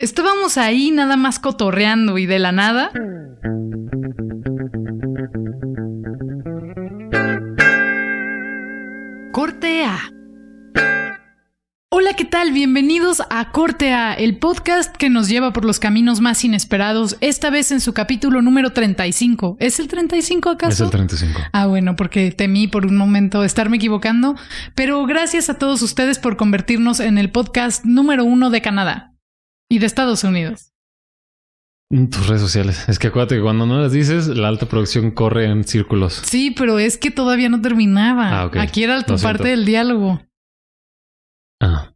Estábamos ahí nada más cotorreando y de la nada. Corte A. Hola, ¿qué tal? Bienvenidos a Corte A, el podcast que nos lleva por los caminos más inesperados, esta vez en su capítulo número 35. ¿Es el 35 acaso? Es el 35. Ah, bueno, porque temí por un momento estarme equivocando, pero gracias a todos ustedes por convertirnos en el podcast número uno de Canadá y de Estados Unidos. Tus redes sociales. Es que acuérdate que cuando no las dices, la alta producción corre en círculos. Sí, pero es que todavía no terminaba. Ah, ok. Aquí era tu Lo siento. parte del diálogo. Ah.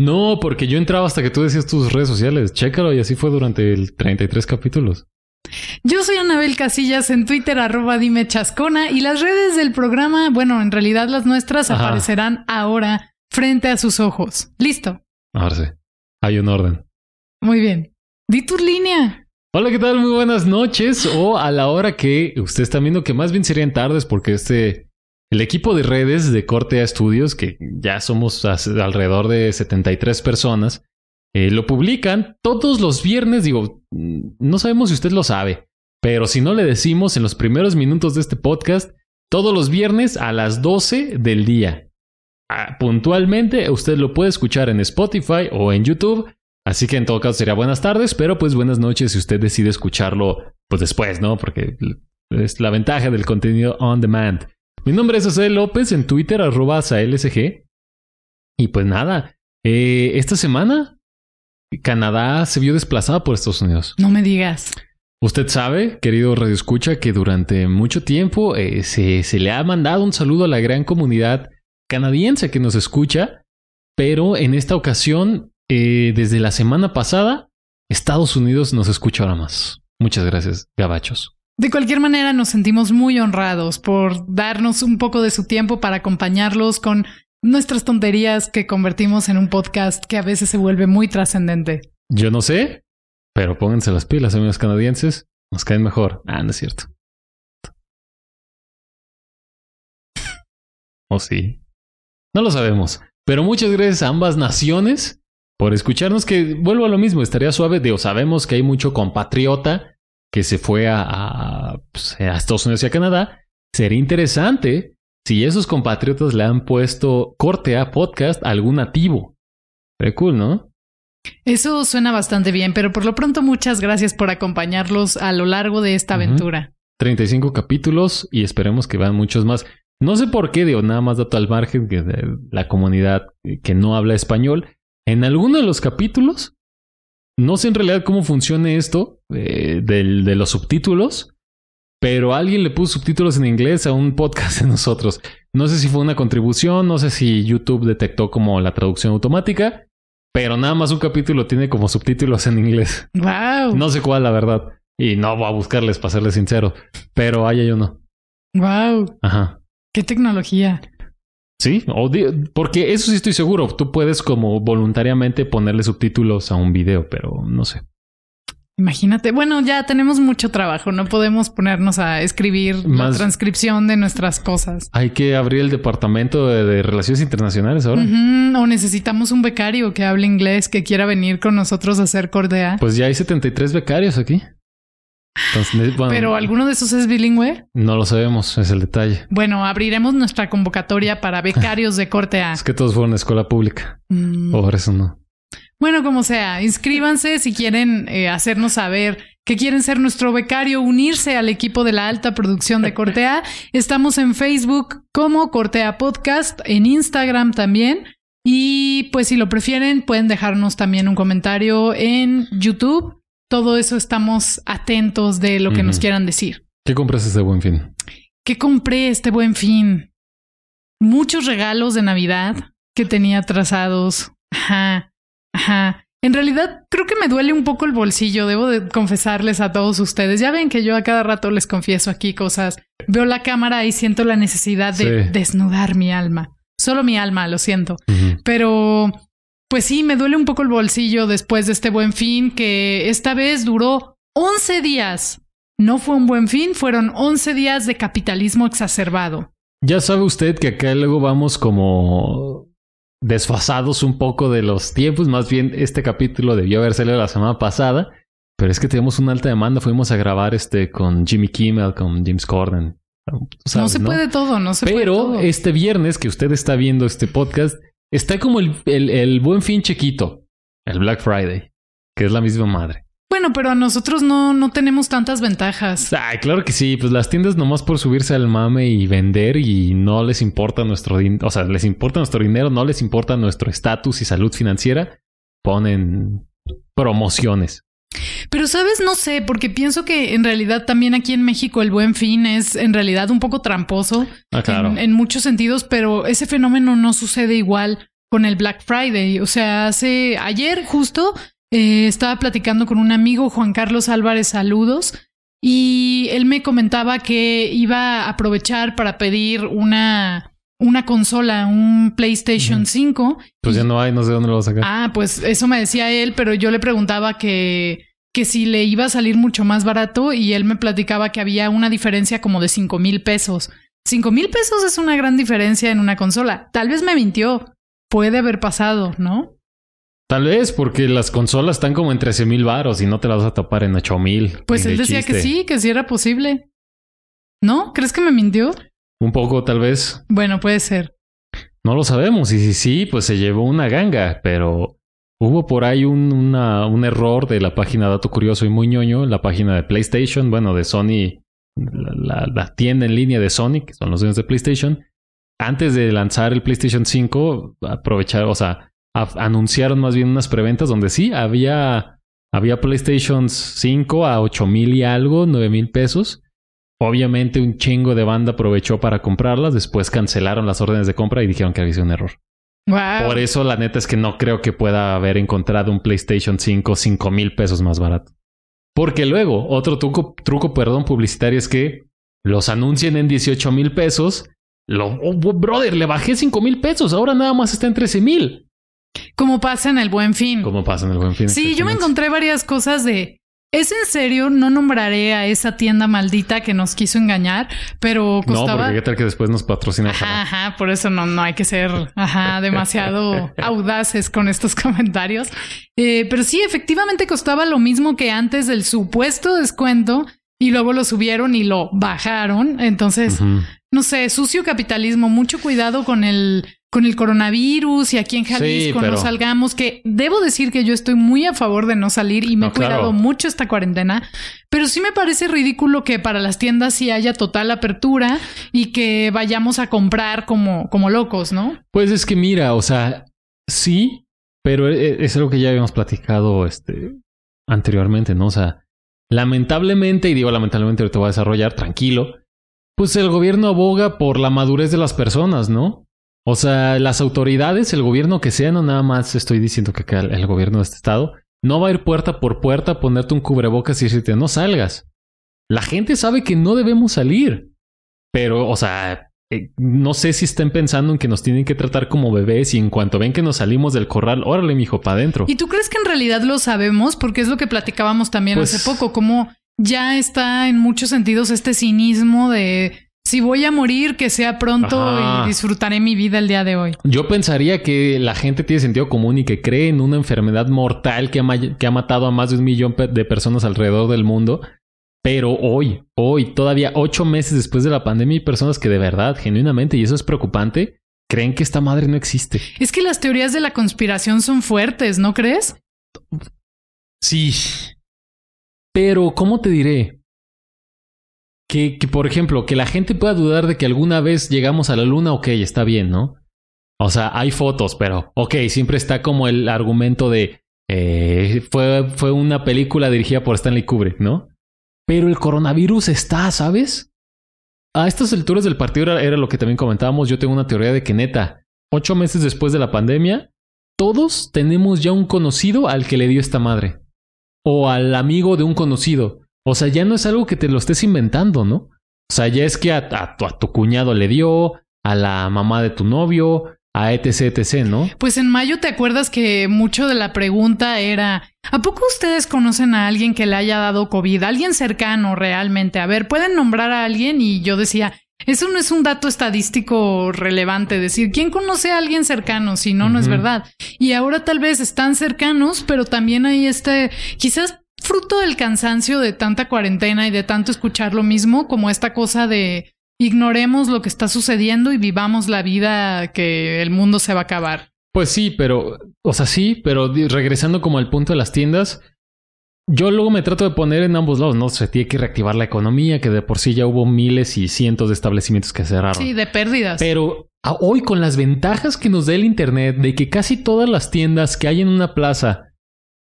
No, porque yo entraba hasta que tú decías tus redes sociales. Chécalo y así fue durante el 33 capítulos. Yo soy Anabel Casillas en Twitter, arroba dime chascona, y las redes del programa, bueno, en realidad las nuestras Ajá. aparecerán ahora frente a sus ojos. Listo. Ahora sí. Hay un orden. Muy bien. Di tu línea. Hola, ¿qué tal? Muy buenas noches. O a la hora que ustedes están viendo, que más bien serían tardes, porque este. El equipo de redes de Corte a Estudios, que ya somos alrededor de 73 personas, eh, lo publican todos los viernes. Digo, mm, no sabemos si usted lo sabe, pero si no le decimos en los primeros minutos de este podcast, todos los viernes a las 12 del día. Ah, puntualmente, usted lo puede escuchar en Spotify o en YouTube. Así que en todo caso sería buenas tardes, pero pues buenas noches si usted decide escucharlo pues después, ¿no? Porque es la ventaja del contenido on demand. Mi nombre es José López en Twitter, arroba LSG. Y pues nada, eh, esta semana Canadá se vio desplazada por Estados Unidos. No me digas. Usted sabe, querido Radio Escucha, que durante mucho tiempo eh, se, se le ha mandado un saludo a la gran comunidad canadiense que nos escucha, pero en esta ocasión, eh, desde la semana pasada, Estados Unidos nos escucha ahora más. Muchas gracias, gabachos. De cualquier manera, nos sentimos muy honrados por darnos un poco de su tiempo para acompañarlos con nuestras tonterías que convertimos en un podcast que a veces se vuelve muy trascendente. Yo no sé, pero pónganse las pilas, amigos canadienses. Nos caen mejor. Ah, no es cierto. ¿O sí? No lo sabemos. Pero muchas gracias a ambas naciones por escucharnos. Que vuelvo a lo mismo, estaría suave. Digo, sabemos que hay mucho compatriota que se fue a, a, pues, a Estados Unidos y a Canadá. Sería interesante si esos compatriotas le han puesto corte a podcast a algún nativo. Sería cool, ¿no? Eso suena bastante bien, pero por lo pronto muchas gracias por acompañarlos a lo largo de esta Ujú. aventura. 35 capítulos y esperemos que vean muchos más. No sé por qué, digo, nada más dato al margen que de la comunidad que no habla español. En alguno de los capítulos, no sé en realidad cómo funcione esto eh, del- de los subtítulos, pero alguien le puso subtítulos en inglés a un podcast de nosotros. No sé si fue una contribución, no sé si YouTube detectó como la traducción automática, pero nada más un capítulo tiene como subtítulos en inglés. Wow. No sé cuál, la verdad. Y no voy a buscarles para serles sincero. Pero ahí hay uno. Wow. Ajá. Qué tecnología. Sí, o di- porque eso sí estoy seguro. Tú puedes como voluntariamente ponerle subtítulos a un video, pero no sé. Imagínate. Bueno, ya tenemos mucho trabajo. No podemos ponernos a escribir la Más- transcripción de nuestras cosas. Hay que abrir el departamento de, de relaciones internacionales ahora. O necesitamos un becario que hable inglés, que quiera venir con nosotros a hacer cordea. Pues ya hay 73 becarios aquí. Entonces, ne- bueno, Pero alguno de esos es bilingüe. no lo sabemos, es el detalle. Bueno, abriremos nuestra convocatoria para becarios de corte A. Es que todos fueron a escuela pública. Mm. Por eso no. Bueno, como sea, inscríbanse si quieren eh, hacernos saber que quieren ser nuestro becario, unirse al equipo de la alta producción de Cortea. Estamos en Facebook como Cortea Podcast, en Instagram también. Y pues si lo prefieren, pueden dejarnos también un comentario en YouTube. Todo eso estamos atentos de lo que nos quieran decir. ¿Qué compras este buen fin? ¿Qué compré este buen fin? Muchos regalos de Navidad que tenía trazados. Ajá, ajá. En realidad, creo que me duele un poco el bolsillo, debo de confesarles a todos ustedes. Ya ven que yo a cada rato les confieso aquí cosas. Veo la cámara y siento la necesidad de Sí. desnudar mi alma. Solo mi alma, lo siento. Pero, pues sí, me duele un poco el bolsillo después de este buen fin, que esta vez duró 11 días. No fue un buen fin, fueron 11 días de capitalismo exacerbado. Ya sabe usted que acá luego vamos como desfasados un poco de los tiempos. Más bien, este capítulo debió haber salido la semana pasada. Pero es que tenemos una alta demanda. Fuimos a grabar este con Jimmy Kimmel, con James Corden. No se puede todo, no se puede Pero todo. este viernes que usted está viendo este podcast, está como el, el- el buen fin chiquito. El Black Friday. Que es la misma madre. Bueno, pero a nosotros no, no tenemos tantas ventajas. Ay, claro que sí. Pues las tiendas nomás por subirse al mame y vender y no les importa nuestro dinero. O sea, les importa nuestro dinero, no les importa nuestro estatus y salud financiera. Ponen promociones. Pero sabes, no sé, porque pienso que en realidad también aquí en México el buen fin es en realidad un poco tramposo Ah, claro. en, en muchos sentidos, pero ese fenómeno no sucede igual con el Black Friday. O sea, hace ayer justo eh, estaba platicando con un amigo, Juan Carlos Álvarez, saludos, y él me comentaba que iba a aprovechar para pedir una, una consola, un PlayStation Ujú. 5. Pues y- ya no hay, no sé dónde lo vas a sacar. Ah, pues eso me decía él, pero yo le preguntaba que, que si le iba a salir mucho más barato y él me platicaba que había una diferencia como de cinco mil pesos. Cinco mil pesos es una gran diferencia en una consola. Tal vez me mintió. Puede haber pasado, ¿no? Tal vez porque las consolas están como en 13 mil baros y no te las vas a tapar en 8 mil. Pues él decía que sí, que sí era posible. ¿No? ¿Crees que me mintió? Un poco, tal vez. Bueno, puede ser. No lo sabemos. Y si sí, pues se llevó una ganga, pero hubo por ahí un, una- un error de la página Dato Curioso y Muy ñoño, la página de PlayStation, bueno, de Sony, la, la- la tienda en línea de Sony, que son los dueños de PlayStation. Antes de lanzar el PlayStation 5, aprovechar, o sea, a- anunciaron más bien unas preventas donde sí había, había PlayStation 5 a 8 mil y algo, 9 mil pesos. Obviamente un chingo de banda aprovechó para comprarlas, después cancelaron las órdenes de compra y dijeron que había sido un error. Wow. Por eso la neta es que no creo que pueda haber encontrado un PlayStation 5 5 mil pesos más barato. Porque luego, otro truco, truco, perdón, publicitario es que los anuncien en 18 mil pesos. Lo, oh, brother, le bajé 5 mil pesos, ahora nada más está en 13 mil. Como pasa en el buen fin. Como pasa en el buen fin. Sí, yo me encontré varias cosas de. ¿Es en serio? No nombraré a esa tienda maldita que nos quiso engañar, pero No, costaba. porque qué tal que después nos patrocina. Ajá, por eso no, no hay que ser ajá, demasiado audaces con estos comentarios. Eh, pero sí, efectivamente costaba lo mismo que antes del supuesto descuento y luego lo subieron y lo bajaron. Entonces, no sé, sucio capitalismo, mucho cuidado con el con el coronavirus y aquí en Sí, Jalisco no salgamos, que debo decir que yo estoy muy a favor de no salir y me No, he cuidado claro. mucho esta cuarentena, pero sí me parece ridículo que para las tiendas sí haya total apertura y que vayamos a comprar como, como locos, ¿no? Pues es que mira, o sea, sí, pero e- es algo que ya habíamos platicado este, anteriormente, ¿no? O sea, lamentablemente, y digo lamentablemente, ahorita voy a desarrollar, tranquilo, pues el gobierno aboga por la madurez de las personas, ¿no? O sea, las autoridades, el gobierno que sea, no nada más estoy diciendo que acá el, el gobierno de este estado, no va a ir puerta por puerta a ponerte un cubrebocas y decirte no salgas. La gente sabe que no debemos salir. Pero, o sea, eh, no sé si estén pensando en que nos tienen que tratar como bebés y en cuanto ven que nos salimos del corral, órale, mijo, para adentro. ¿Y tú crees que en realidad lo sabemos? Porque es lo que platicábamos también Pues- hace poco, como ya está en muchos sentidos este cinismo de si voy a morir, que sea pronto Ajá. y disfrutaré mi vida el día de hoy. Yo pensaría que la gente tiene sentido común y que cree en una enfermedad mortal que ha, que ha matado a más de un millón de personas alrededor del mundo. Pero hoy, hoy, todavía ocho meses después de la pandemia, hay personas que de verdad, genuinamente, y eso es preocupante, creen que esta madre no existe. Es que las teorías de la conspiración son fuertes, ¿no crees? Sí. Pero, ¿cómo te diré? Que, que, por ejemplo, que la gente pueda dudar de que alguna vez llegamos a la luna, ok, está bien, ¿no? O sea, hay fotos, pero, ok, siempre está como el argumento de, eh, fue, fue una película dirigida por Stanley Kubrick, ¿no? Pero el coronavirus está, ¿sabes? A estas alturas del partido era, era lo que también comentábamos. Yo tengo una teoría de que neta, ocho meses después de la pandemia, todos tenemos ya un conocido al que le dio esta madre. O al amigo de un conocido. O sea, ya no es algo que te lo estés inventando, ¿no? O sea, ya es que a, tu, a tu cuñado le dio, a la mamá de tu novio, a etc, etc, ¿no? Pues en mayo te acuerdas que mucho de la pregunta era, ¿a poco ustedes conocen a alguien que le haya dado COVID? Alguien cercano realmente. A ver, ¿pueden nombrar a alguien? Y yo decía, eso no es un dato estadístico relevante, decir, ¿quién conoce a alguien cercano? Si no, no es verdad. Y ahora tal vez están cercanos, pero también hay este, quizás fruto del cansancio de tanta cuarentena y de tanto escuchar lo mismo, como esta cosa de ignoremos lo que está sucediendo y vivamos la vida que el mundo se va a acabar. Pues sí, pero, o sea, sí, pero regresando como al punto de las tiendas, yo luego me trato de poner en ambos lados, ¿no? Se tiene que reactivar la economía, que de por sí ya hubo miles y cientos de establecimientos que cerraron. Sí, de pérdidas. Pero hoy con las ventajas que nos da el Internet, de que casi todas las tiendas que hay en una plaza,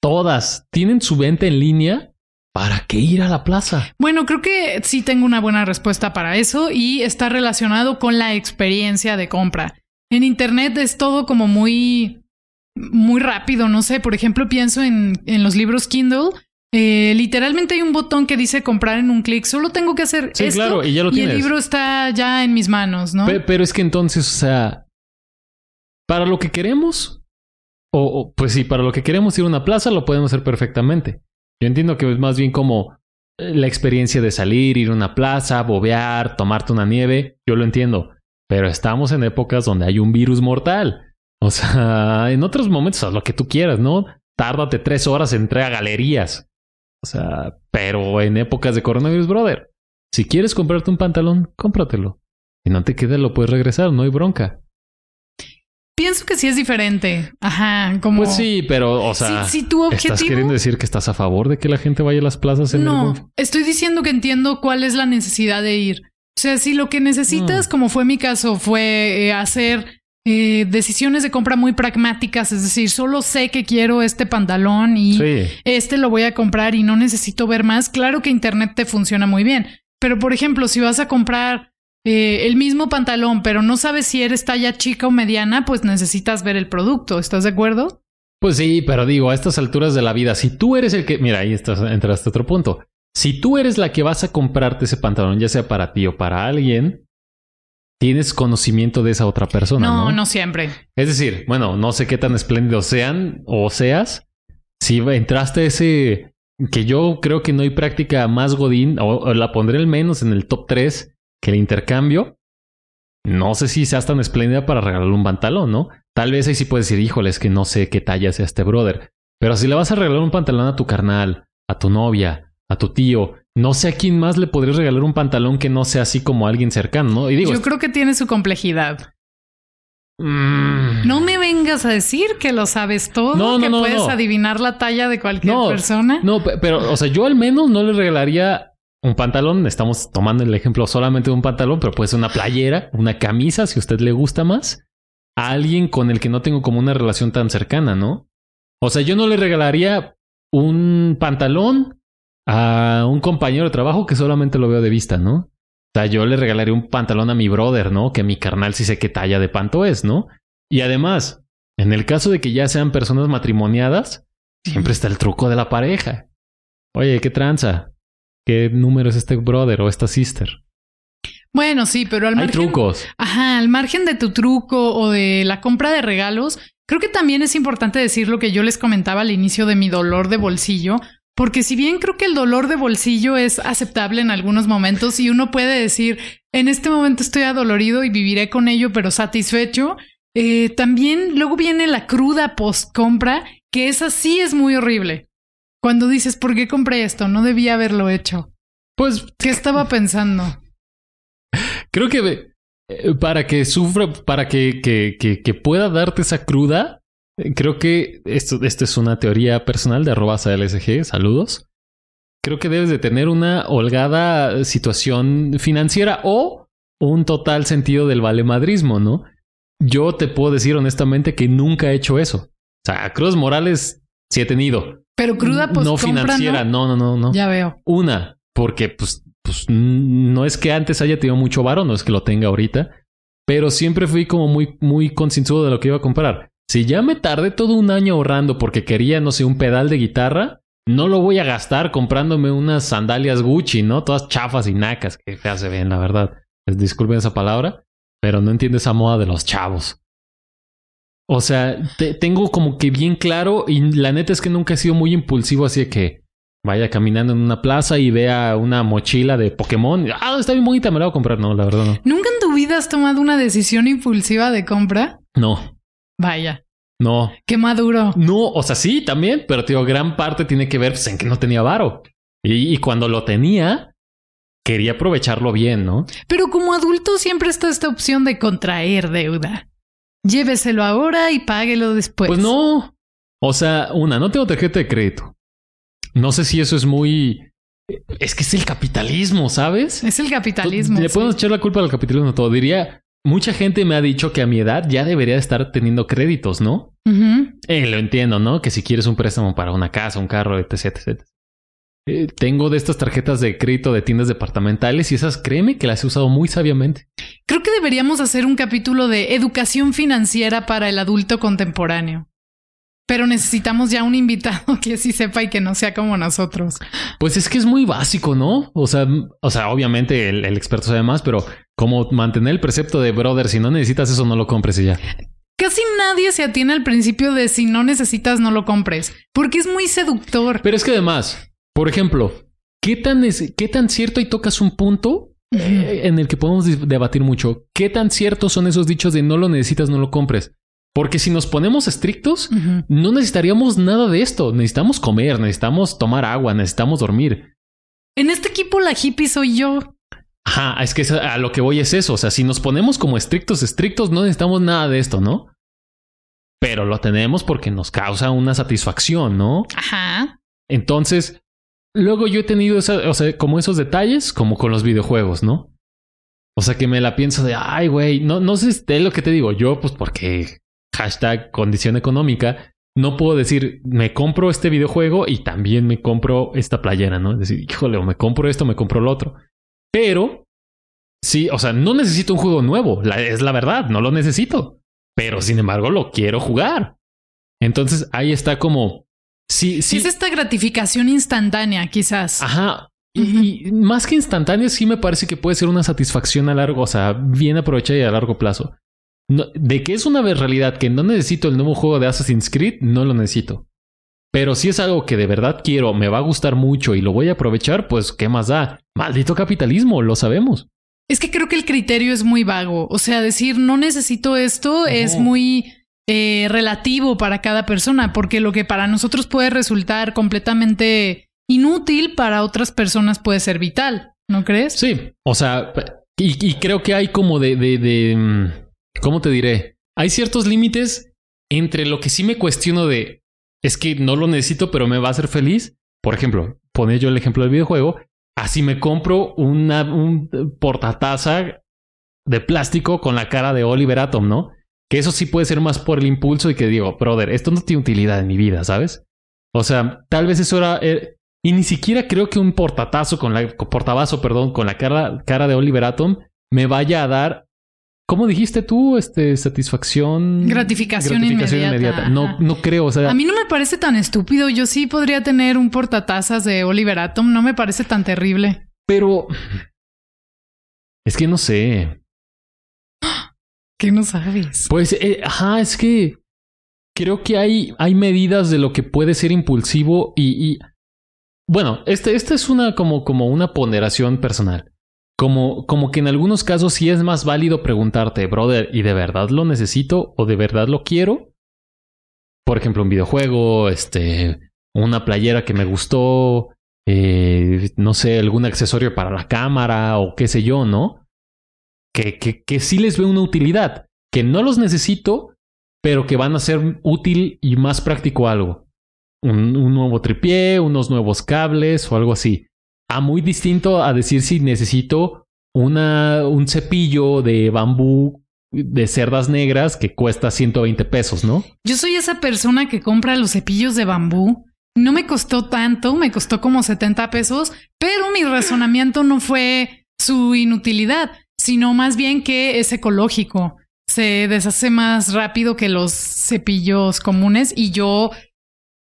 todas tienen su venta en línea, ¿Para qué ir a la plaza? Bueno, creo que sí tengo una buena respuesta para eso y está relacionado con la experiencia de compra. En Internet es todo como muy, muy rápido, no sé, por ejemplo, pienso en, en los libros Kindle. Eh, literalmente hay un botón que dice comprar en un clic. Solo tengo que hacer sí, esto claro, y, ya lo y el libro está ya en mis manos, ¿no? Pero, es que entonces, o sea, para lo que queremos, o, pues sí, para lo que queremos ir a una plaza, lo podemos hacer perfectamente. Yo entiendo que es más bien como eh, la experiencia de salir, ir a una plaza, bobear, tomarte una nieve. Yo lo entiendo. Pero estamos en épocas donde hay un virus mortal. O sea, en otros momentos haz lo que tú quieras, ¿no? Tárdate tres horas en entrar a galerías. O sea, pero en épocas de coronavirus, brother. Si quieres comprarte un pantalón, cómpratelo. Si no te queda, lo puedes regresar, no hay bronca. Pienso que sí es diferente. Ajá, como. Pues sí, pero, o sea. Si, tu objetivo. ¿Estás queriendo decir que estás a favor de que la gente vaya a las plazas en No, estoy diciendo que entiendo cuál es la necesidad de ir. O sea, si lo que necesitas, mm. como fue mi caso, fue eh, hacer eh, decisiones de compra muy pragmáticas, es decir, solo sé que quiero este pantalón y este lo voy a comprar y no necesito ver más. Claro que Internet te funciona muy bien. Pero, por ejemplo, si vas a comprar eh, el mismo pantalón, pero no sabes si eres talla chica o mediana, pues necesitas ver el producto. ¿Estás de acuerdo? Pues sí, pero digo, a estas alturas de la vida, si tú eres el que, mira, ahí estás, entraste otro punto. Si tú eres la que vas a comprarte ese pantalón, ya sea para ti o para alguien, tienes conocimiento de esa otra persona. No, no, no siempre. Es decir, bueno, no sé qué tan espléndidos sean o seas. Si entraste a ese que yo creo que no hay práctica más godín, o, la pondré al menos en el top 3 que el intercambio, no sé si seas tan espléndida para regalarle un pantalón, ¿no? Tal vez ahí sí puedes decir, híjole, es que no sé qué talla sea este brother. Pero si le vas a regalar un pantalón a tu carnal, a tu novia, a tu tío, no sé a quién más le podrías regalar un pantalón que no sea así como a alguien cercano, ¿no? Y digo, Yo creo que tiene su complejidad. Mm. No me vengas a decir que lo sabes todo, no, que puedes adivinar la talla de cualquier persona. No, pero, o sea, yo al menos no le regalaría un pantalón, estamos tomando el ejemplo solamente de un pantalón, pero puede ser una playera, una camisa, si usted le gusta más, a alguien con el que no tengo como una relación tan cercana, ¿no? O sea, yo no le regalaría un pantalón a un compañero de trabajo que solamente lo veo de vista, ¿no? O sea, yo le regalaría un pantalón a mi brother, ¿no? Que mi carnal sí sé qué talla de panto es, ¿no? Y además, en el caso de que ya sean personas matrimoniadas, siempre está el truco de la pareja. Oye, ¿qué tranza? Qué número es este brother o esta sister. Bueno, sí, pero al margen. Hay trucos. Ajá, al margen de tu truco o de la compra de regalos, creo que también es importante decir lo que yo les comentaba al inicio de mi dolor de bolsillo, porque si bien creo que el dolor de bolsillo es aceptable en algunos momentos y uno puede decir, en este momento estoy adolorido y viviré con ello, pero satisfecho, eh, también luego viene la cruda post compra, que esa sí es muy horrible. Cuando dices, ¿por qué compré esto? No debía haberlo hecho. Pues, ¿qué estaba pensando? Creo que eh, para que sufra, para que, que, que, pueda darte esa cruda, eh, creo que esto, esto es una teoría personal de arroba LSG, saludos. Creo que debes de tener una holgada situación financiera o un total sentido del valemadrismo, ¿no? Yo te puedo decir honestamente que nunca he hecho eso. O sea, Cruz Morales sí he tenido. Pero cruda, pues. No financiera, no, no, no, no. Ya veo. Una, porque pues, pues no es que antes haya tenido mucho varo, no es que lo tenga ahorita, pero siempre fui como muy, muy concienzudo de lo que iba a comprar. Si ya me tardé todo un año ahorrando porque quería, no sé, un pedal de guitarra, no lo voy a gastar comprándome unas sandalias Gucci, ¿no? Todas chafas y nacas, que se ven, la verdad. Disculpen esa palabra, pero no entiendo esa moda de los chavos. O sea, tengo como que bien claro y la neta es que nunca he sido muy impulsivo, así que vaya caminando en una plaza y vea una mochila de Pokémon. Ah, está bien bonita, me la voy a comprar. No, la verdad no. ¿Nunca en tu vida has tomado una decisión impulsiva de compra? No. Vaya. No. Qué maduro. No, o sea, sí, también, pero tío, gran parte tiene que ver pues, en que no tenía varo. Y, y, cuando lo tenía, quería aprovecharlo bien, ¿no? Pero como adulto siempre está esta opción de contraer deuda. Lléveselo ahora y páguelo después. Pues no. O sea, una, no tengo tarjeta de crédito. No sé si eso es muy... Es que es el capitalismo, ¿sabes? Es el capitalismo. Le podemos echar la culpa al capitalismo todo. Diría, mucha gente me ha dicho que a mi edad ya debería estar teniendo créditos, ¿no? Eh, lo entiendo, ¿no? Que si quieres un préstamo para una casa, un carro, etc, etc. Eh, tengo de estas tarjetas de crédito de tiendas departamentales y esas créeme que las he usado muy sabiamente. Creo que deberíamos hacer un capítulo de educación financiera para el adulto contemporáneo. Pero necesitamos ya un invitado que sí sepa y que no sea como nosotros. Pues es que es muy básico, ¿no? O sea, o sea, obviamente el, experto sabe más, pero como mantener el precepto de brother, si no necesitas eso, no lo compres y ya. Casi nadie se atiene al principio de si no necesitas, no lo compres, porque es muy seductor. Pero es que además, por ejemplo, ¿qué tan, es, qué tan cierto y tocas un punto en el que podemos debatir mucho? ¿Qué tan ciertos son esos dichos de no lo necesitas, no lo compres? Porque si nos ponemos estrictos, no necesitaríamos nada de esto. Necesitamos comer, necesitamos tomar agua, necesitamos dormir. En este equipo la hippie soy yo. Ajá, es que a lo que voy es eso. O sea, si nos ponemos como estrictos, estrictos, no necesitamos nada de esto, ¿no? Pero lo tenemos porque nos causa una satisfacción, ¿no? Ajá. Entonces, luego yo he tenido esa, o sea, como esos detalles, como con los videojuegos, ¿no? O sea, que me la pienso de, ay, güey, no, no sé, es lo que te digo. Yo, pues porque hashtag condición económica, no puedo decir, me compro este videojuego y también me compro esta playera, ¿no? Es decir, híjole, o me compro esto, me compro lo otro. Pero, sí, o sea, no necesito un juego nuevo, es la verdad, no lo necesito. Pero, sin embargo, lo quiero jugar. Entonces, ahí está como... Sí, sí. Es esta gratificación instantánea, quizás. Ajá. Y, más que instantánea, sí me parece que puede ser una satisfacción a largo, o sea, bien aprovechada y a largo plazo de que es una realidad que no necesito el nuevo juego de Assassin's Creed, no lo necesito. Pero si es algo que de verdad quiero, me va a gustar mucho y lo voy a aprovechar, pues ¿qué más da? Maldito capitalismo, lo sabemos. Es que creo que el criterio es muy vago. O sea, decir no necesito esto es muy eh, relativo para cada persona, porque lo que para nosotros puede resultar completamente inútil, para otras personas puede ser vital, ¿no crees? Sí, o sea, y, creo que hay como de, de mm, ¿Cómo te diré? Hay ciertos límites entre lo que sí me cuestiono de es que no lo necesito, pero me va a hacer feliz. Por ejemplo, pone yo el ejemplo del videojuego. Así me compro un portataza de plástico con la cara de Oliver Atom, ¿no? Que eso sí puede ser más por el impulso y que digo, brother, esto no tiene utilidad en mi vida, ¿sabes? O sea, tal vez eso era. Eh, y ni siquiera creo que un portatazo con la. portabazo, perdón, con la cara, cara de Oliver Atom me vaya a dar ¿Cómo dijiste tú? Este, satisfacción. Gratificación, inmediata. No, no creo. O sea, a mí no me parece tan estúpido. Yo sí podría tener un portatazas de Oliver Atom. No me parece tan terrible. Pero. Es que no sé. ¿Qué no sabes? Pues, eh, ajá, es que creo que hay, hay medidas de lo que puede ser impulsivo y. Bueno, este, esta es una como, como una ponderación personal. Como, como que en algunos casos sí es más válido preguntarte, brother, ¿y de verdad lo necesito o de verdad lo quiero? Por ejemplo, un videojuego, este, una playera que me gustó, eh, no sé, algún accesorio para la cámara o qué sé yo, ¿no? Que, que, que sí les veo una utilidad, que no los necesito, pero que van a ser útil y más práctico algo. Un, un nuevo tripié, unos nuevos cables o algo así a muy distinto a decir si necesito una, un cepillo de bambú de cerdas negras que cuesta 120 pesos, ¿no? Yo soy esa persona que compra los cepillos de bambú. No me costó tanto, me costó como 70 pesos, pero mi razonamiento no fue su inutilidad, sino más bien que es ecológico. se deshace más rápido que los cepillos comunes y yo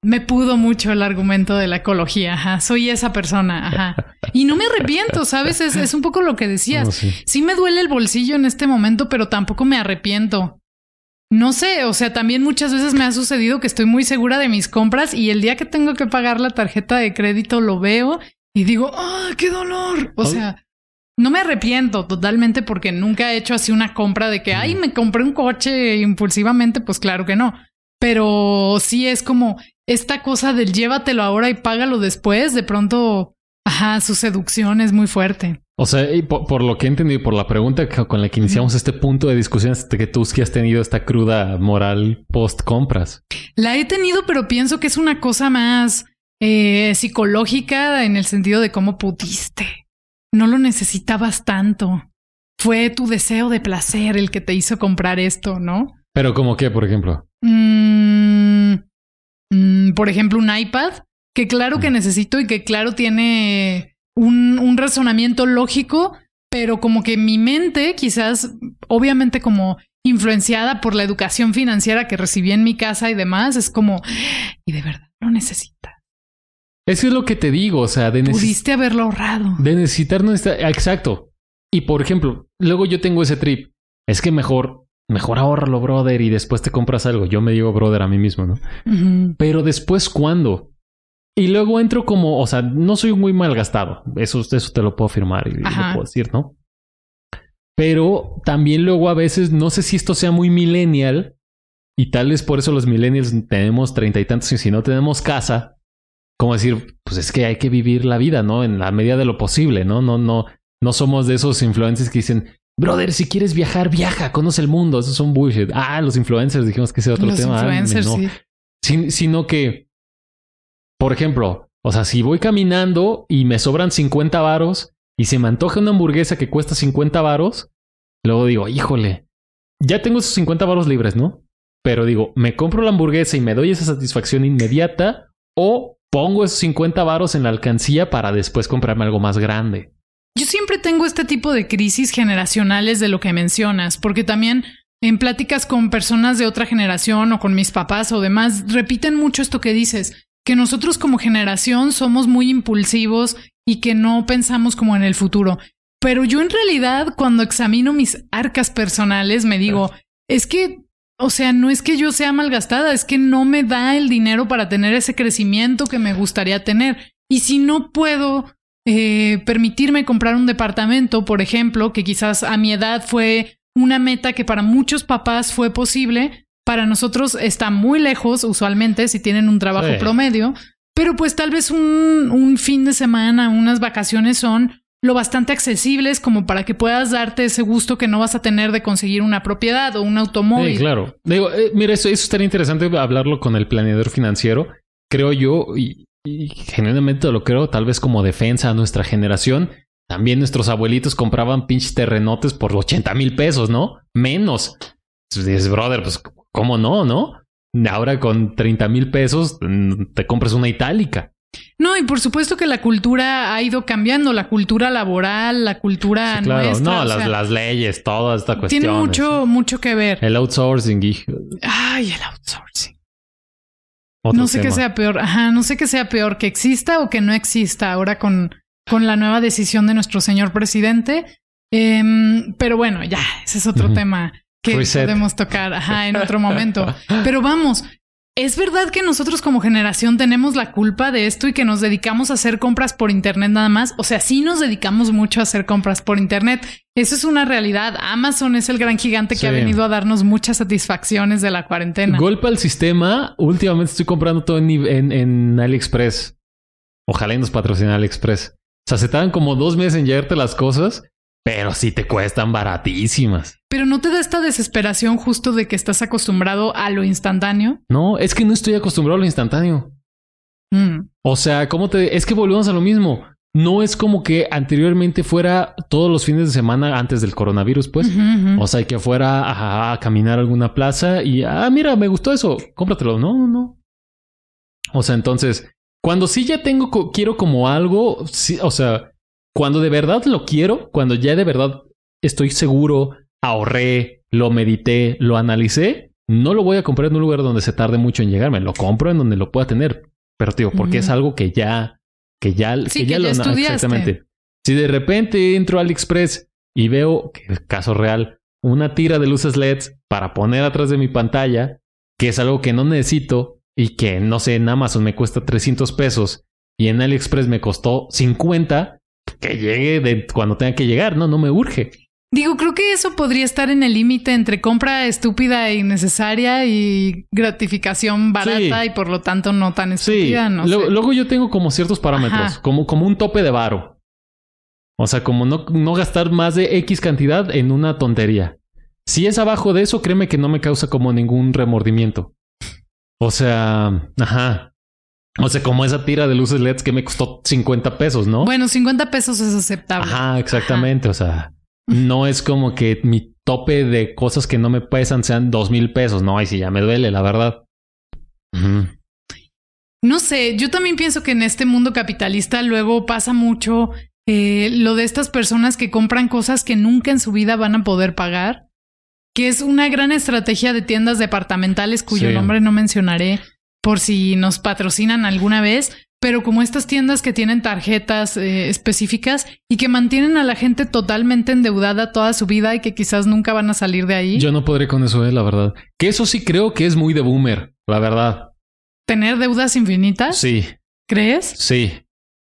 me pudo mucho el argumento de la ecología. Ajá. Soy esa persona. Ajá. Y no me arrepiento, ¿sabes? Es, es un poco lo que decías. No, sí. sí me duele el bolsillo en este momento, pero tampoco me arrepiento. No sé, o sea, también muchas veces me ha sucedido que estoy muy segura de mis compras y el día que tengo que pagar la tarjeta de crédito lo veo y digo, ¡ah, qué dolor! O sea, no me arrepiento totalmente porque nunca he hecho así una compra de que, ay, me compré un coche impulsivamente, pues claro que no. Pero sí es como esta cosa del llévatelo ahora y págalo después, de pronto, ajá, su seducción es muy fuerte. O sea, y por, por lo que he entendido y por la pregunta con la que iniciamos este punto de discusión, es que tú sí has tenido esta cruda moral post compras. La he tenido, pero pienso que es una cosa más eh, psicológica en el sentido de cómo pudiste. No lo necesitabas tanto. Fue tu deseo de placer el que te hizo comprar esto, ¿no? Pero como que, por ejemplo. Mm, mm, por ejemplo, un iPad, que claro que necesito y que claro tiene un, un razonamiento lógico, pero como que mi mente, quizás, obviamente como influenciada por la educación financiera que recibí en mi casa y demás, es como, y de verdad lo necesitas. Eso es lo que te digo, o sea, de, Pudiste haberlo ahorrado. de necesitar no exacto. Y por ejemplo, luego yo tengo ese trip. Es que mejor, mejor ahórralo, brother, y después te compras algo. Yo me digo brother a mí mismo, ¿no? Pero después, ¿cuándo? Y luego entro como, o sea, no soy muy malgastado. Eso, eso te lo puedo afirmar y lo puedo decir, ¿no? Pero también luego a veces, no sé si esto sea muy millennial, y tal vez por eso los millennials tenemos treinta y tantos y si no tenemos casa, como decir, pues es que hay que vivir la vida, ¿no? En la medida de lo posible, ¿no? No, no, no somos de esos influencers que dicen, brother, si quieres viajar, viaja, conoce el mundo. Eso es un bullshit. Ah, los influencers, dijimos que ese otro Los tema. Ah, influencers, no. sí. Sin- sino que, por ejemplo, o sea, si voy caminando y me sobran 50 varos y se me antoja una hamburguesa que cuesta 50 varos, luego digo, híjole, ya tengo esos 50 varos libres, ¿no? Pero digo, me compro la hamburguesa y me doy esa satisfacción inmediata o pongo esos 50 varos en la alcancía para después comprarme algo más grande. Yo siempre tengo este tipo de crisis generacionales de lo que mencionas, porque también en pláticas con personas de otra generación o con mis papás o demás, repiten mucho esto que dices, que nosotros como generación somos muy impulsivos y que no pensamos como en el futuro. Pero yo en realidad cuando examino mis arcas personales me digo, es que, o sea, no es que yo sea malgastada, es que no me da el dinero para tener ese crecimiento que me gustaría tener. Y si no puedo eh, permitirme comprar un departamento, por ejemplo, que quizás a mi edad fue una meta que para muchos papás fue posible, para nosotros está muy lejos usualmente si tienen un trabajo Sí. promedio, pero pues tal vez un, un fin de semana, unas vacaciones son lo bastante accesibles como para que puedas darte ese gusto que no vas a tener de conseguir una propiedad o un automóvil. Sí, claro. Digo, eh, mira, eso, eso estaría interesante hablarlo con el planeador financiero. Creo yo, y, genuinamente lo creo, tal vez como defensa a nuestra generación. También nuestros abuelitos compraban pinches terrenotes por 80 mil pesos, ¿no? Menos. Dices, brother, pues, ¿cómo no, no? Ahora con 30 mil pesos mm, te compras una itálica. No, y por supuesto que la cultura ha ido cambiando, la cultura laboral, la cultura Sí, claro, nuestra. no, las, sea, las leyes, toda esta cuestión. tiene mucho, mucho que ver. El outsourcing. Ay, el outsourcing. otro no sé qué sea peor. Ajá, no sé qué sea peor, que exista o que no exista ahora con, con la nueva decisión de nuestro señor presidente. Em, pero bueno, ya, ese es otro tema que Reset. podemos tocar ajá, en otro momento. Pero vamos, es verdad que nosotros como generación tenemos la culpa de esto y que nos dedicamos a hacer compras por Internet nada más. O sea, sí nos dedicamos mucho a hacer compras por Internet. Eso es una realidad. Amazon es el gran gigante que Sí. ha venido a darnos muchas satisfacciones de la cuarentena. Golpe al sistema. Últimamente estoy comprando todo en, en, en AliExpress. Ojalá y nos patrocine AliExpress. O sea, se tardan como dos meses en llegarte las cosas, pero sí te cuestan baratísimas. Pero no te da esta desesperación justo de que estás acostumbrado a lo instantáneo. No, es que no estoy acostumbrado a lo instantáneo. Mm. O sea, ¿cómo te...? Es que volvemos a lo mismo. No es como que anteriormente fuera todos los fines de semana antes del coronavirus, pues. O sea, que fuera a, a caminar a alguna plaza y, ah, mira, me gustó eso, cómpratelo. No, no. O sea, entonces, cuando sí ya tengo, quiero como algo, sí, o sea, cuando de verdad lo quiero, cuando ya de verdad estoy seguro ahorré, lo medité, lo analicé, no lo voy a comprar en un lugar donde se tarde mucho en llegarme. Lo compro en donde lo pueda tener. Pero, tío, porque es algo que ya, que ya, Sí, que que ya ya lo estudiaste. Exactamente. Si de repente entro al AliExpress y veo, que es caso real, una tira de luces LEDs para poner atrás de mi pantalla, que es algo que no necesito y que, no sé, en Amazon me cuesta 300 pesos y en AliExpress me costó 50, que llegue de cuando tenga que llegar, no, no me urge. Digo, creo que eso podría estar en el límite entre compra estúpida e innecesaria y gratificación barata Sí. y por lo tanto no tan Sí, estúpida. No luego, sé. luego yo tengo como ciertos parámetros, Ajá. como, como un tope de varo. O sea, como no, no gastar más de X cantidad en una tontería. Si es abajo de eso, créeme que no me causa como ningún remordimiento. O sea, ajá. O sea, como esa tira de luces LEDs que me costó 50 pesos, ¿no? Bueno, 50 pesos es aceptable. Ajá, exactamente. O sea, no es como que mi tope de cosas que no me pesan sean dos mil pesos. No, ahí sí ya me duele, la verdad. No sé, yo también pienso que en este mundo capitalista luego pasa mucho eh, lo de estas personas que compran cosas que nunca en su vida van a poder pagar, que es una gran estrategia de tiendas departamentales cuyo Sí. nombre no mencionaré por si nos patrocinan alguna vez, pero como estas tiendas que tienen tarjetas eh, específicas y que mantienen a la gente totalmente endeudada toda su vida y que quizás nunca van a salir de ahí. Yo no podré con eso, eh, la verdad. Que eso sí creo que es muy de boomer, la verdad. ¿Tener deudas infinitas? Sí, ¿Crees? sí.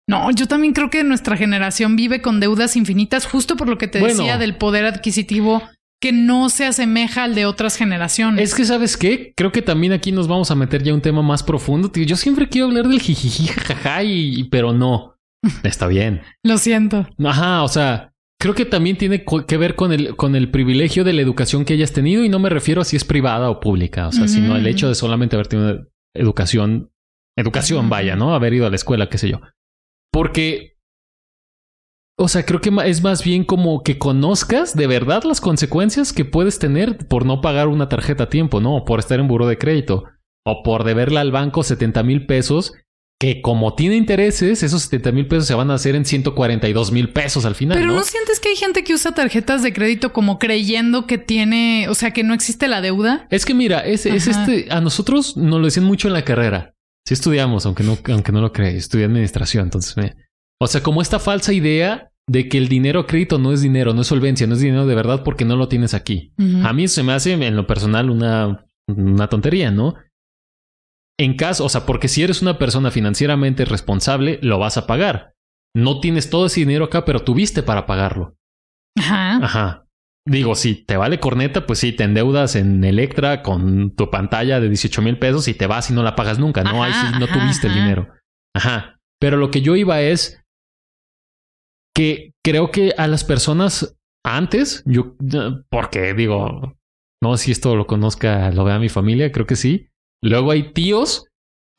No, yo también creo que nuestra generación vive con deudas infinitas justo por lo que te Bueno. decía del poder adquisitivo que no se asemeja al de otras generaciones. Es que, ¿sabes qué? Creo que también aquí nos vamos a meter ya un tema más profundo. Tío, yo siempre quiero hablar del jijiji, jajaja, y, pero no. Está bien. Lo siento. Ajá, o sea, creo que también tiene que ver con el, con el privilegio de la educación que hayas tenido y no me refiero a si es privada o pública, o sea, sino el hecho de solamente haber tenido educación, educación, Ujú. vaya, ¿no? Haber ido a la escuela, qué sé yo. Porque, o sea, creo que es más bien como que conozcas de verdad las consecuencias que puedes tener por no pagar una tarjeta a tiempo, ¿no? O por estar en buró de crédito o por deberle al banco 70 mil pesos que como tiene intereses, esos 70 mil pesos se van a hacer en 142 mil pesos al final. Pero ¿no? ¿no? sientes que hay gente que usa tarjetas de crédito como creyendo que tiene, o sea, que no existe la deuda? Es que mira, es, este, a nosotros nos lo decían mucho en la carrera. Sí estudiamos, aunque no, aunque no lo creáis, estudié administración. Entonces, me- o sea, como esta falsa idea de que el dinero a crédito no es dinero, no es solvencia, no es dinero de verdad porque no lo tienes aquí. A mí se me hace en lo personal una, una tontería, ¿no? En caso, o sea, porque si eres una persona financieramente responsable, lo vas a pagar. No tienes todo ese dinero acá, pero tuviste para pagarlo. Ajá. Ajá. Digo, si te vale corneta, pues sí, te endeudas en Electra con tu pantalla de 18 mil pesos y te vas y no la pagas nunca. No, ahí sí Ajá, no ajá, tuviste el dinero. Ajá. Pero lo que yo iba es que creo que a las personas antes, yo, porque digo, no sé si esto lo conozca, lo vea mi familia, creo que sí. Luego hay tíos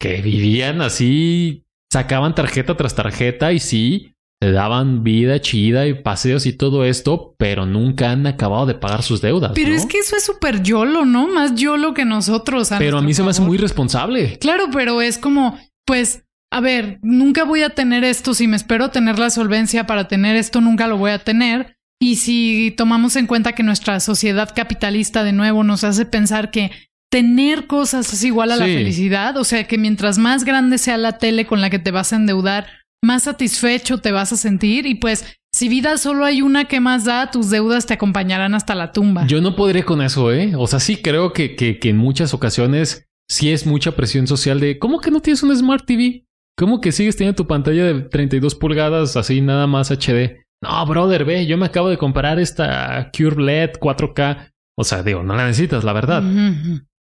que vivían así, sacaban tarjeta tras tarjeta y sí, te daban vida chida y paseos y todo esto, pero nunca han acabado de pagar sus deudas. Pero ¿no? es que eso es súper yolo, ¿no? Más yolo que nosotros. Pero a mí se me hace muy responsable. Claro, pero es como, pues, a ver, nunca voy a tener esto. Si me espero tener la solvencia para tener esto, nunca lo voy a tener. Y si tomamos en cuenta que nuestra sociedad capitalista de nuevo nos hace pensar que tener cosas es igual a la felicidad, o sea que mientras más grande sea la tele con la que te vas a endeudar, más satisfecho te vas a sentir y pues si vida solo hay una que más da, tus deudas te acompañarán hasta la tumba. Yo no podré con eso, ¿eh? O sea, sí creo que, que, que en muchas ocasiones sí es mucha presión social de ¿cómo que no tienes un Smart TV? ¿Cómo que sigues teniendo tu pantalla de 32 pulgadas así nada más HD? No, brother, ve, yo me acabo de comprar esta Cure LED 4K. O sea, digo, no la necesitas, la verdad.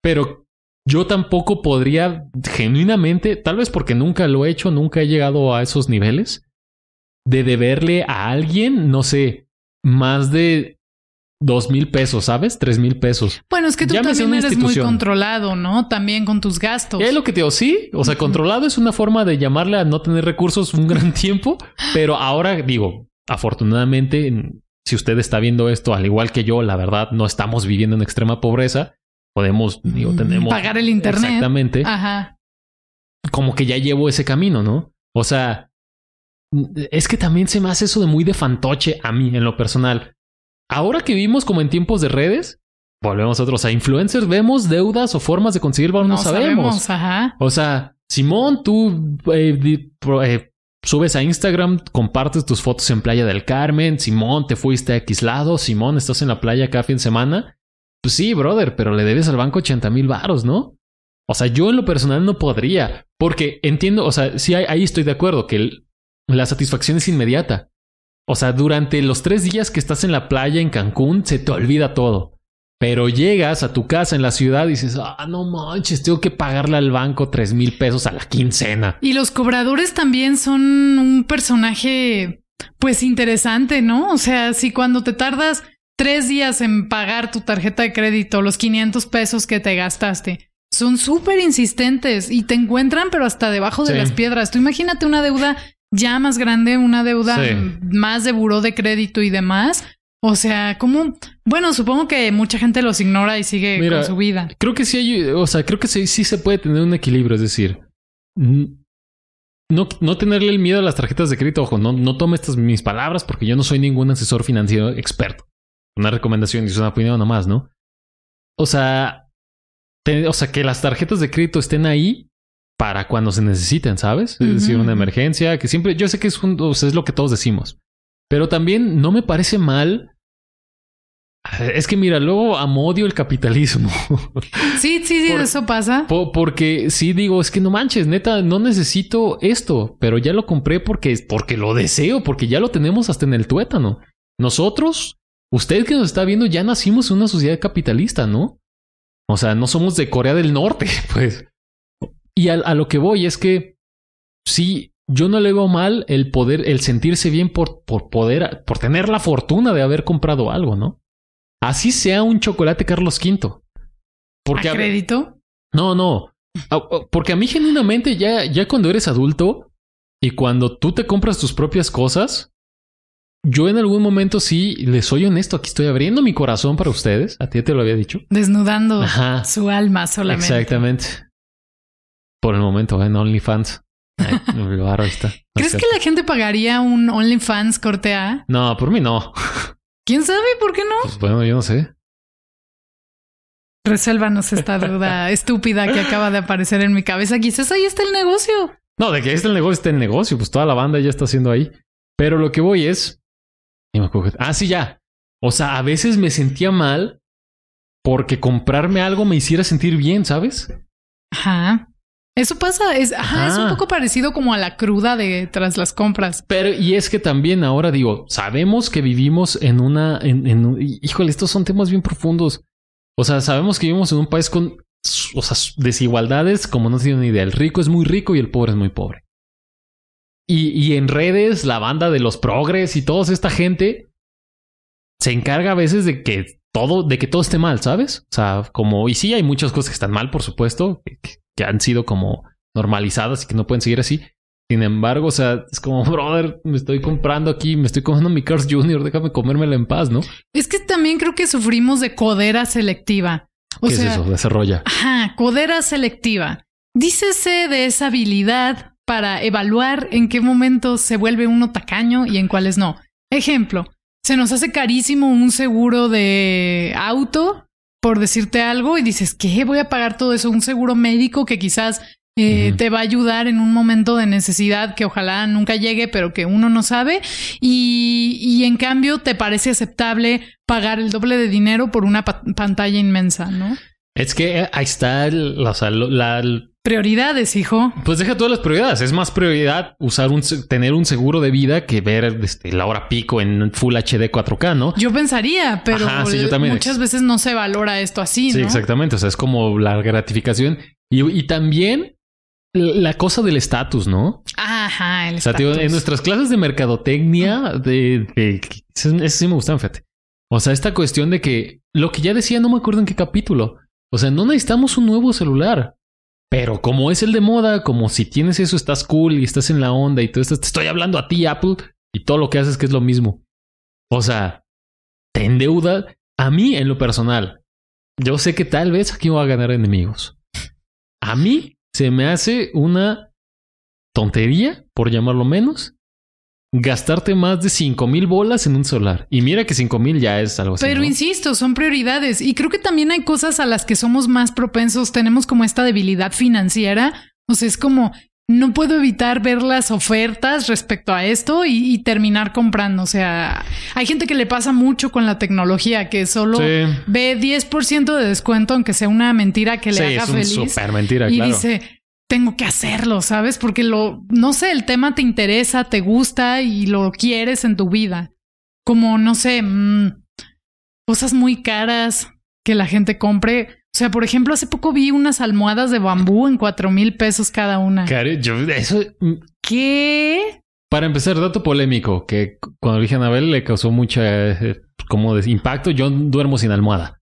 Pero yo tampoco podría genuinamente, tal vez porque nunca lo he hecho, nunca he llegado a esos niveles, de deberle a alguien, no sé, más de dos mil pesos, ¿sabes? Tres mil pesos. Bueno, es que tú Llámese también eres muy controlado, ¿no? También con tus gastos. Es lo que te digo, sí, o sea, controlado es una forma de llamarle a no tener recursos un gran tiempo, pero ahora digo, afortunadamente, si usted está viendo esto, al igual que yo, la verdad, no estamos viviendo en extrema pobreza. Podemos, digo, tenemos... pagar el internet. Exactamente. Ajá. como que ya llevo ese camino, ¿no? O sea, es que también se me hace eso de muy de fantoche a mí en lo personal. Ahora que vivimos como en tiempos de redes, volvemos a otros. A influencers vemos deudas o formas de conseguir valor, no, sabemos. Ajá. O sea, Simón, tú eh, di- pro- eh, subes a Instagram, compartes tus fotos en Playa del Carmen. Simón, te fuiste a X lado. Simón, estás en la playa cada fin de semana. Pues sí, brother, pero le debes al banco 80 mil varos, ¿no? O sea, yo en lo personal no podría, porque entiendo, o sea, sí, ahí- ahí estoy de acuerdo que el- la satisfacción es inmediata. O sea, durante los tres días que estás en la playa en Cancún, se te olvida todo. Pero llegas a tu casa en la ciudad y dices, ah, no manches, tengo que pagarle al banco tres mil pesos a la quincena. Y los cobradores también son un personaje, pues interesante, ¿no? O sea, si cuando te tardas tres días en pagar tu tarjeta de crédito, los 500 pesos que te gastaste, son súper insistentes y te encuentran, pero hasta debajo de Sí. las piedras. Tú imagínate una deuda ya más grande, una deuda Sí. más de buró de crédito y demás. O sea, como, bueno, supongo que mucha gente los ignora y sigue Mira, con su vida. Creo que sí hay, o sea, creo que sí, sí se puede tener un equilibrio, es decir, no, no tenerle el miedo a las tarjetas de crédito. Ojo, no, no tome estas mis palabras porque yo no soy ningún asesor financiero experto. Una recomendación y es una opinión nomás, ¿no? O sea, te- o sea, que las tarjetas de crédito estén ahí para cuando se necesiten, ¿sabes? Es decir, una emergencia, que siempre, yo sé que es, un- o sea, es lo que todos decimos, pero también no me parece mal. Es que mira, luego amodio el capitalismo. Sí, sí, sí, Por- eso pasa. Po- porque sí digo, es que no manches, neta, no necesito esto, pero ya lo compré porque, porque lo deseo, porque ya lo tenemos hasta en el tuétano. Nosotros, usted que nos está viendo, ya nacimos en una sociedad capitalista, ¿no? O sea, no somos de Corea del Norte, pues. Y a, a lo que voy es que sí, yo no le veo mal el poder, el sentirse bien por, por poder, por tener la fortuna de haber comprado algo, ¿no? Así sea un chocolate Carlos V. Porque ¿A crédito? no, no. Porque a mí genuinamente ya, ya cuando eres adulto y cuando tú te compras tus propias cosas, yo en algún momento sí, les soy honesto, aquí estoy abriendo mi corazón para ustedes. A ti te lo había dicho. Desnudando Ajá. su alma solamente. Exactamente. Por el momento, en OnlyFans. El barro ahí está. ¿Crees es que la gente pagaría un OnlyFans corte A? No, por mí no. ¿Quién sabe? ¿Por qué no? Pues bueno, yo no sé. Resuélvanos esta duda estúpida que acaba de aparecer en mi cabeza. Quizás ahí está el negocio. No, de que ahí está el negocio, está el negocio. Pues toda la banda ya está haciendo ahí. Pero lo que voy es. Ah, sí, ya. O sea, a veces me sentía mal porque comprarme algo me hiciera sentir bien, ¿sabes? Ajá. Eso pasa. Es, ajá, es un Ajá. poco parecido como a la cruda de tras las compras. Pero, y es que también ahora digo, sabemos que vivimos en una. En, en un- híjole, estos son temas bien profundos. O sea, sabemos que vivimos en un país con o sea, desigualdades como no tienen ni idea. El rico es muy rico y el pobre es muy pobre. Y, y en redes, la banda de los progres y toda esta gente se encarga a veces de que todo, de que todo esté mal, ¿sabes? O sea, como, y sí hay muchas cosas que están mal, por supuesto, que, que- han sido como normalizadas y que no pueden seguir así. Sin embargo, o sea, es como, brother, me estoy comprando aquí, me estoy comiendo mi Cars Junior, déjame comérmela en paz, ¿no? Es que también creo que sufrimos de codera selectiva. O ¿Qué sea, es eso? Desarrolla. Ajá, codera selectiva. Dícese de esa habilidad para evaluar en qué momentos se vuelve uno tacaño y en cuáles no. Ejemplo, se nos hace carísimo un seguro de auto, por decirte algo, y dices, ¿qué? Voy a pagar todo eso, un seguro médico que quizás eh, te va a ayudar en un momento de necesidad que ojalá nunca llegue, pero que uno no sabe. Y, y en cambio te parece aceptable pagar el doble de dinero por una pa- pantalla inmensa, ¿no? Es que eh, ahí está, el- la, o sea, lo- la- el- Prioridades, hijo. pues deja todas las prioridades. Es más prioridad usar un, tener un seguro de vida que ver este, la hora pico en Full HD 4K, ¿no? Yo pensaría, pero Ajá, sí, yo también. muchas veces no se valora esto así, Sí, ¿no? exactamente. O sea, es como la gratificación y, y también la cosa del estatus, ¿no? Ajá, el O sea, tío, en nuestras clases de mercadotecnia, de, de, ese sí me gustan, fíjate. O sea, esta cuestión de que lo que ya decía, no me acuerdo en qué capítulo. O sea, no necesitamos un nuevo celular. Pero como es el de moda, como si tienes eso, estás cool y estás en la onda y todo esto, te estoy hablando a ti, Apple, y todo lo que haces que es lo mismo. O sea, te endeuda. A mí, en lo personal, yo sé que tal vez aquí voy a ganar enemigos. A mí se me hace una tontería, por llamarlo menos, gastarte más de 5 mil bolas en un solar. Y mira que 5 mil ya es algo así. Pero ¿no? insisto, son prioridades. Y creo que también hay cosas a las que somos más propensos. Tenemos como esta debilidad financiera. O sea, es como no puedo evitar ver las ofertas respecto a esto y, y terminar comprando. O sea, hay gente que le pasa mucho con la tecnología, que solo Sí. ve 10% de descuento, aunque sea una mentira que le Sí, haga es un feliz. súper mentira, y claro. dice, tengo que hacerlo, ¿sabes? Porque lo, no sé, el tema te interesa, te gusta y lo quieres en tu vida. Como, no sé, mm, cosas muy caras que la gente compre. O sea, por ejemplo, hace poco vi unas almohadas de bambú en cuatro mil pesos cada una. Cari- yo- eso, mm, ¿Qué? para empezar, dato polémico que cu- cuando dije a Anabel le causó mucha eh, como de impacto. Yo duermo sin almohada.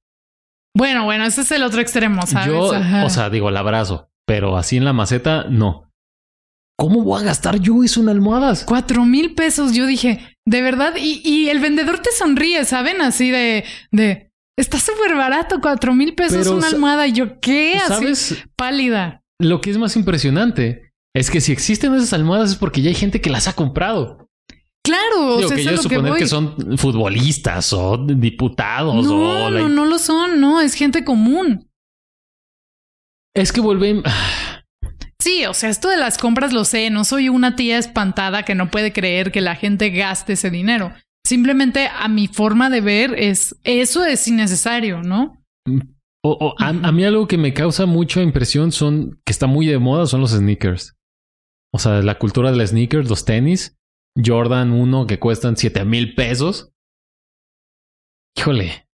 Bueno, bueno, ese es el otro extremo, ¿sabes? Yo, Ajá. o sea, digo, la abrazo, pero así en la maceta, no. ¿Cómo voy a gastar yo eso en almohadas? Cuatro mil pesos, yo dije, de verdad, y, y el vendedor te sonríe, ¿saben? Así de, de, está súper barato, cuatro mil pesos Pero, una almohada. Y yo, ¿qué? Así, ¿Sabes? pálida. Lo que es más impresionante es que si existen esas almohadas es porque ya hay gente que las ha comprado. Claro, o sea, que yo es lo que suponer voy. que, son futbolistas o diputados no, o la- no, no lo son, no, es gente común. Es que vuelven. Sí, o sea, esto de las compras lo sé, no soy una tía espantada que no puede creer que la gente gaste ese dinero. Simplemente a mi forma de ver es eso es innecesario, ¿no? O, o a, a mí algo que me causa mucha impresión son que está muy de moda son los sneakers. O sea, la cultura del sneakers, los tenis, Jordan 1 que cuestan 7 mil pesos. Híjole.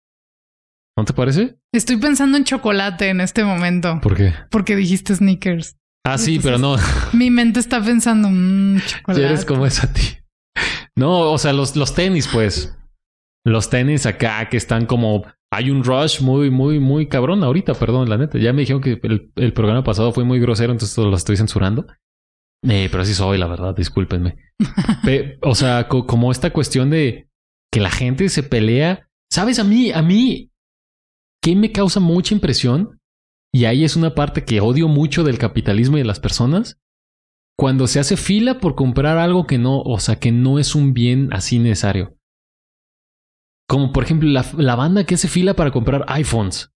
¿No te parece? Estoy pensando en chocolate en este momento ¿Por qué? porque dijiste sneakers. Ah, sí, pero no. Mi mente está pensando, mmm, chocolate. Eres como es a ti. No, o sea, los, los tenis, pues. Los tenis acá que están como. Hay un rush muy, muy, muy cabrón ahorita, perdón, la neta. Ya me dijeron que el, el programa pasado fue muy grosero, entonces lo estoy censurando. Eh, pero así soy, la verdad, discúlpenme. Pe- o sea, co- como esta cuestión de que la gente se pelea. ¿Sabes? A mí, a mí, ¿qué me causa mucha impresión? Y ahí es una parte que odio mucho del capitalismo y de las personas cuando se hace fila por comprar algo que no, o sea, que no es un bien así necesario. Como por ejemplo la, la banda que hace fila para comprar iPhones.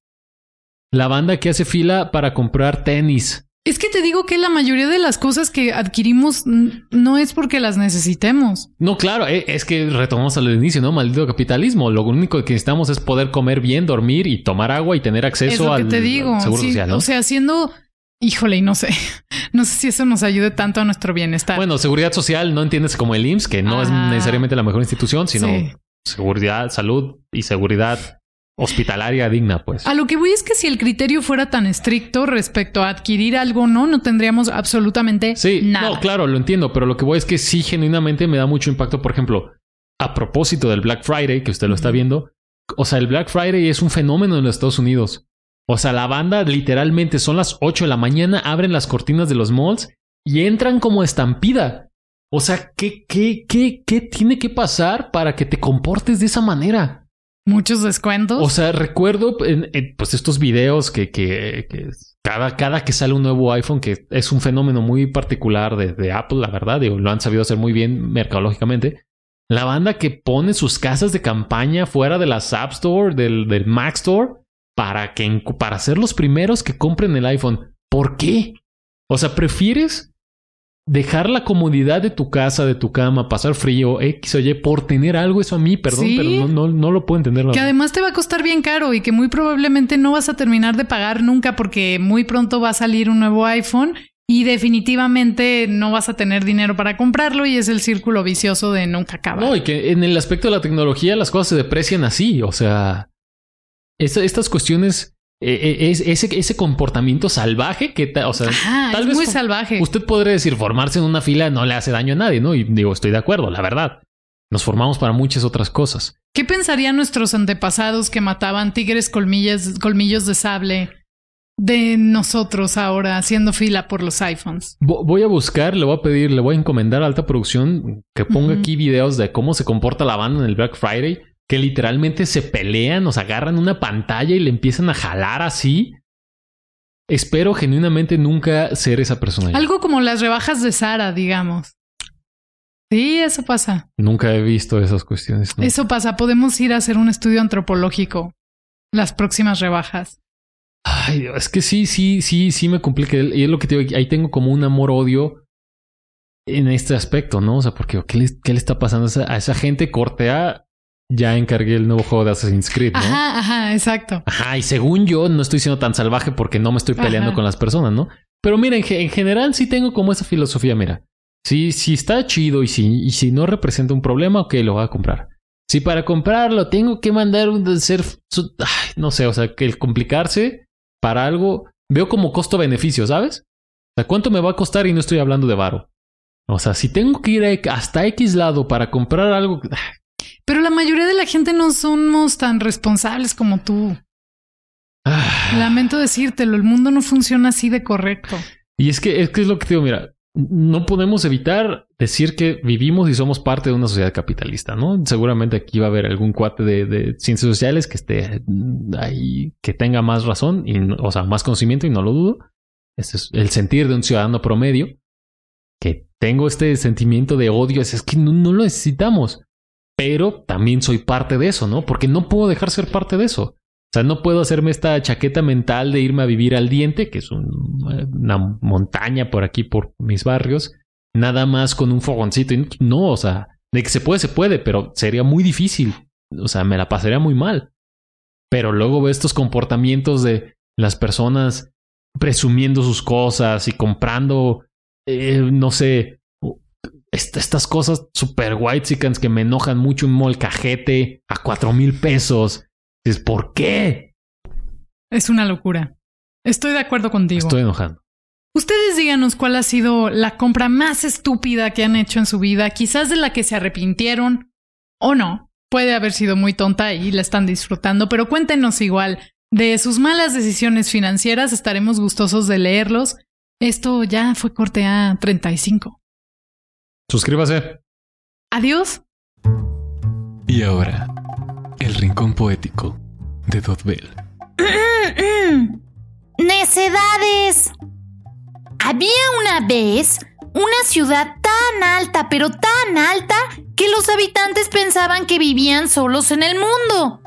La banda que hace fila para comprar tenis. Es que te digo que la mayoría de las cosas que adquirimos no es porque las necesitemos. No, claro, eh, es que retomamos al inicio, ¿no? Maldito capitalismo. Lo único que necesitamos es poder comer bien, dormir y tomar agua y tener acceso es lo que al, te digo. al seguro Sí, social, ¿no? O sea, haciendo, híjole, y no sé, no sé si eso nos ayude tanto a nuestro bienestar. bueno, seguridad social no entiendes como el IMSS, que no es Ah. necesariamente la mejor institución, sino Sí. seguridad, salud y seguridad hospitalaria digna, pues. A lo que voy es que si el criterio fuera tan estricto respecto a adquirir algo, no, no tendríamos absolutamente Sí, nada. no, claro, lo entiendo, pero lo que voy es que sí, genuinamente me da mucho impacto. Por ejemplo, a propósito del Black Friday, que usted lo está viendo, o sea, el Black Friday es un fenómeno en los Estados Unidos. O sea, la banda literalmente son las 8 de la mañana, abren las cortinas de los malls y entran como estampida. O sea, ¿qué, qué, qué, qué tiene que pasar para que te comportes de esa manera? Muchos descuentos. O sea, recuerdo en- pues estos videos que, que, cada, cada que sale un nuevo iPhone, que es un fenómeno muy particular de, Apple, la verdad, lo han sabido hacer muy bien mercadológicamente. La banda que pone sus casas de campaña fuera de las App Store, del, del Mac Store, para, que, para ser los primeros que compren el iPhone. ¿Por qué? O sea, ¿prefieres dejar la comodidad de tu casa, de tu cama, pasar frío, X o Y, por tener algo? Eso a mí, perdón, Sí. pero no, no, no lo puedo entender. la que verdad. además te va a costar bien caro y que muy probablemente no vas a terminar de pagar nunca porque muy pronto va a salir un nuevo iPhone y definitivamente no vas a tener dinero para comprarlo y es el círculo vicioso de nunca acabar. No, y que en el aspecto de la tecnología las cosas se deprecian así. O sea, esta- estas cuestiones, eh, eh, es- ese, ese comportamiento salvaje que, ta- o sea, Ajá, tal es vez muy salvaje. usted podría decir formarse en una fila no le hace daño a nadie, ¿no? Y digo, estoy de acuerdo, la verdad. Nos formamos para muchas otras cosas. ¿Qué pensarían nuestros antepasados que mataban tigres colmillas, colmillos de sable de nosotros ahora haciendo fila por los iPhones? Vo- Voy a buscar, le voy a pedir, le voy a encomendar a alta producción que ponga aquí videos de cómo se comporta la banda en el Black Friday, que literalmente se pelean, nos agarran una pantalla y le empiezan a jalar así. Espero genuinamente nunca ser esa persona. Algo como las rebajas de Sara, digamos. Sí, eso pasa. Nunca he visto esas cuestiones. ¿no? Eso pasa. Podemos ir a hacer un estudio antropológico las próximas rebajas. Ay, es que sí, sí, sí, sí me complica. Y es lo que te digo, ahí tengo como un amor-odio en este aspecto, ¿no? O sea, porque ¿qué le, qué le está pasando a esa, a esa gente? Cortea, ya encargué el nuevo juego de Assassin's Creed, ¿no? Ajá, ajá, exacto. Ajá, y según yo, no estoy siendo tan salvaje porque no me estoy peleando Ajá. con las personas, ¿no? Pero mira, en, en general sí tengo como esa filosofía, mira. Si, si está chido y si, y si no representa un problema, ok, lo voy a comprar. Si para comprarlo tengo que mandar un ser, ay, no sé, o sea, que el complicarse para algo, veo como costo-beneficio, ¿sabes? O sea, ¿cuánto me va a costar? Y no estoy hablando de varo. O sea, si tengo que ir hasta X lado para comprar algo, Pero la mayoría de la gente no somos tan responsables como tú. ah, Lamento decírtelo, el mundo no funciona así de correcto. Y es que, es que es lo que te digo, mira, no podemos evitar decir que vivimos y somos parte de una sociedad capitalista, ¿no? Seguramente aquí va a haber algún cuate de, de ciencias sociales que esté ahí, que tenga más razón, y, o sea, más conocimiento, y no lo dudo. Ese es el sentir de un ciudadano promedio, que tengo este sentimiento de odio, es, es que no, no lo necesitamos. Pero también soy parte de eso, ¿no? Porque no puedo dejar ser parte de eso. O sea, no puedo hacerme esta chaqueta mental de irme a vivir al diente, que es un- una montaña por aquí, por mis barrios, nada más con un fogoncito. No, o sea, de que se puede, se puede, pero sería muy difícil. O sea, me la pasaría muy mal. Pero luego veo estos comportamientos de las personas presumiendo sus cosas y comprando, eh, no sé, est- estas cosas super white que me enojan mucho, un molcajete a cuatro mil pesos. Dices, ¿por qué? Es una locura. Estoy de acuerdo contigo. Estoy enojando. Ustedes díganos cuál ha sido la compra más estúpida que han hecho en su vida, quizás de la que se arrepintieron o no. Puede haber sido muy tonta y la están disfrutando, pero cuéntenos igual. De sus malas decisiones financieras estaremos gustosos de leerlos. Esto ya fue corte A 35. Suscríbase. Adiós. Y ahora, el rincón poético de Dotbell. ¡Necedades! Había una vez una ciudad tan alta, pero tan alta, que los habitantes pensaban que vivían solos en el mundo.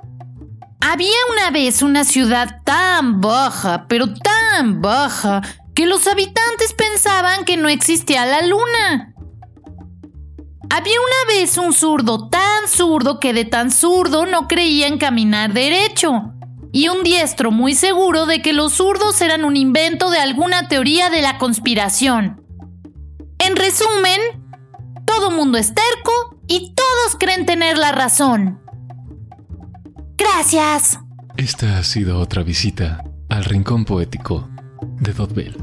Había una vez una ciudad tan baja, pero tan baja, que los habitantes pensaban que no existía la luna. Había una vez un zurdo tan zurdo que de tan zurdo no creía en caminar derecho. Y un diestro muy seguro de que los zurdos eran un invento de alguna teoría de la conspiración. En resumen, todo mundo es terco y todos creen tener la razón. Gracias. Esta ha sido otra visita al rincón poético de Dotbell.